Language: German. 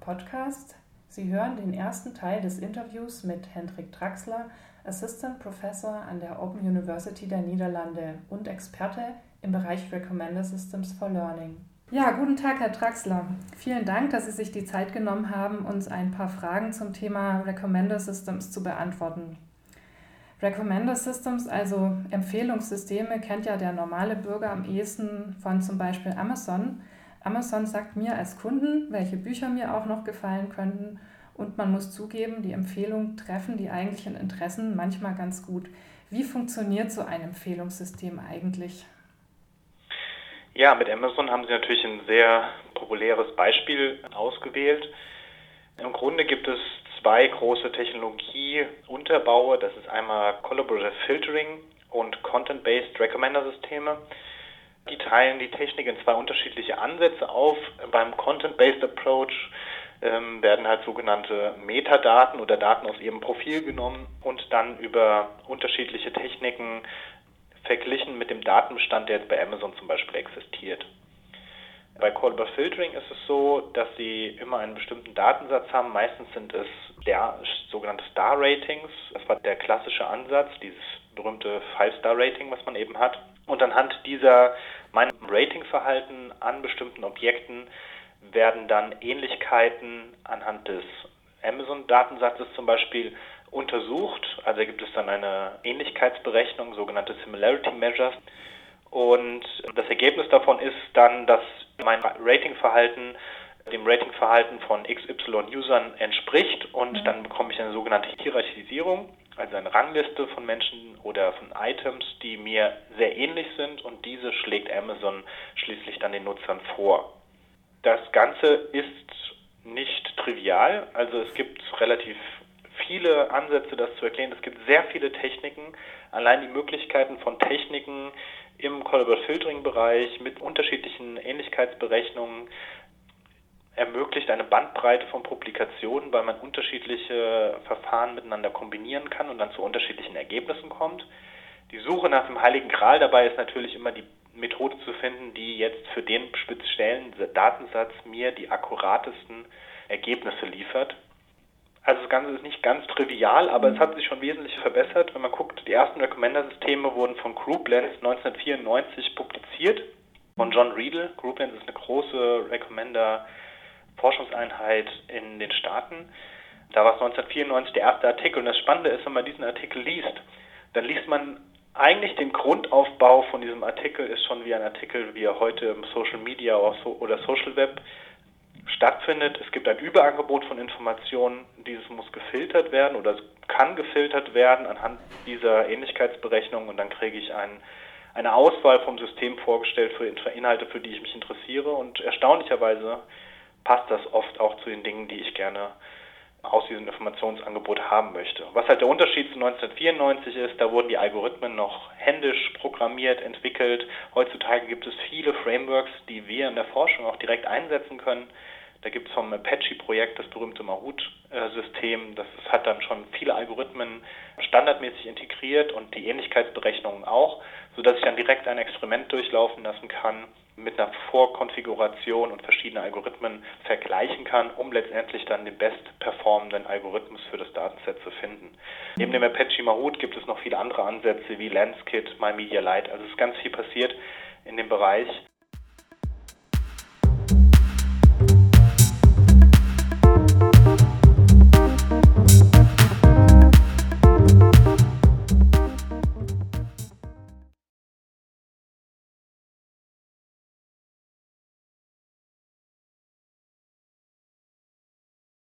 Podcast. Sie hören den ersten Teil des Interviews mit Hendrik Draxler, Assistant Professor an der Open University der Niederlande und Experte im Bereich Recommender Systems for Learning. Ja, guten Tag, Herr Draxler. Vielen Dank, dass Sie sich die Zeit genommen haben, uns ein paar Fragen zum Thema Recommender Systems zu beantworten. Recommender Systems, also Empfehlungssysteme, kennt ja der normale Bürger am ehesten von zum Beispiel Amazon. Amazon sagt mir als Kunden, welche Bücher mir auch noch gefallen könnten. Und man muss zugeben, die Empfehlungen treffen die eigentlichen Interessen manchmal ganz gut. Wie funktioniert so ein Empfehlungssystem eigentlich? Ja, mit Amazon haben Sie natürlich ein sehr populäres Beispiel ausgewählt. Im Grunde gibt es zwei große Technologieunterbaue. Das ist einmal Collaborative Filtering und Content-Based Recommender-Systeme. Die teilen die Technik in zwei unterschiedliche Ansätze auf. Beim Content-Based Approach ähm, werden halt sogenannte Metadaten oder Daten aus ihrem Profil genommen und dann über unterschiedliche Techniken verglichen mit dem Datenbestand, der jetzt bei Amazon zum Beispiel existiert. Bei Callable Filtering ist es so, dass sie immer einen bestimmten Datensatz haben. Meistens sind es der sogenannte Star Ratings. Das war der klassische Ansatz, dieses berühmte Five-Star-Rating, was man eben hat. Und anhand dieser meinem Ratingverhalten an bestimmten Objekten werden dann Ähnlichkeiten anhand des Amazon-Datensatzes zum Beispiel untersucht. Also gibt es dann eine Ähnlichkeitsberechnung, sogenannte Similarity Measures. Und das Ergebnis davon ist dann, dass mein Ratingverhalten dem Ratingverhalten von XY-Usern entspricht und mhm. dann bekomme ich eine sogenannte Hierarchisierung, also eine Rangliste von Menschen oder von Items, die mir sehr ähnlich sind und diese schlägt Amazon schließlich dann den Nutzern vor. Das Ganze ist nicht trivial, also es gibt relativ viele Ansätze, das zu erklären. Es gibt sehr viele Techniken. Allein die Möglichkeiten von Techniken im Callable Filtering Bereich mit unterschiedlichen Ähnlichkeitsberechnungen ermöglicht eine Bandbreite von Publikationen, weil man unterschiedliche Verfahren miteinander kombinieren kann und dann zu unterschiedlichen Ergebnissen kommt. Die Suche nach dem Heiligen Gral dabei ist natürlich immer die Methode zu finden, die jetzt für den speziellen Datensatz mir die akkuratesten Ergebnisse liefert. Also das Ganze ist nicht ganz trivial, aber es hat sich schon wesentlich verbessert. Wenn man guckt, die ersten Recommender-Systeme wurden von Grouplens 1994 publiziert, von John Riedel. Grouplens ist eine große Recommender-Forschungseinheit in den Staaten. Da war es 1994 der erste Artikel. Und das Spannende ist, wenn man diesen Artikel liest, dann liest man eigentlich den Grundaufbau von diesem Artikel ist schon wie ein Artikel, wie er heute im Social Media oder Social Web stattfindet. Es gibt ein Überangebot von Informationen, dieses muss gefiltert werden oder kann gefiltert werden anhand dieser Ähnlichkeitsberechnung und dann kriege ich ein, eine Auswahl vom System vorgestellt für Inhalte, für die ich mich interessiere und erstaunlicherweise passt das oft auch zu den Dingen, die ich gerne aus diesem Informationsangebot haben möchte. Was halt der Unterschied zu 1994 ist, da wurden die Algorithmen noch händisch programmiert, entwickelt. Heutzutage gibt es viele Frameworks, die wir in der Forschung auch direkt einsetzen können. Da gibt es vom Apache-Projekt das berühmte Mahut-System. Das hat dann schon viele Algorithmen standardmäßig integriert und die Ähnlichkeitsberechnungen auch, sodass ich dann direkt ein Experiment durchlaufen lassen kann, mit einer Vorkonfiguration und verschiedene Algorithmen vergleichen kann, um letztendlich dann den bestperformenden Algorithmus für das Datenset zu finden. Neben dem Apache Mahut gibt es noch viele andere Ansätze wie LensKit, MyMediaLite. Also es ist ganz viel passiert in dem Bereich.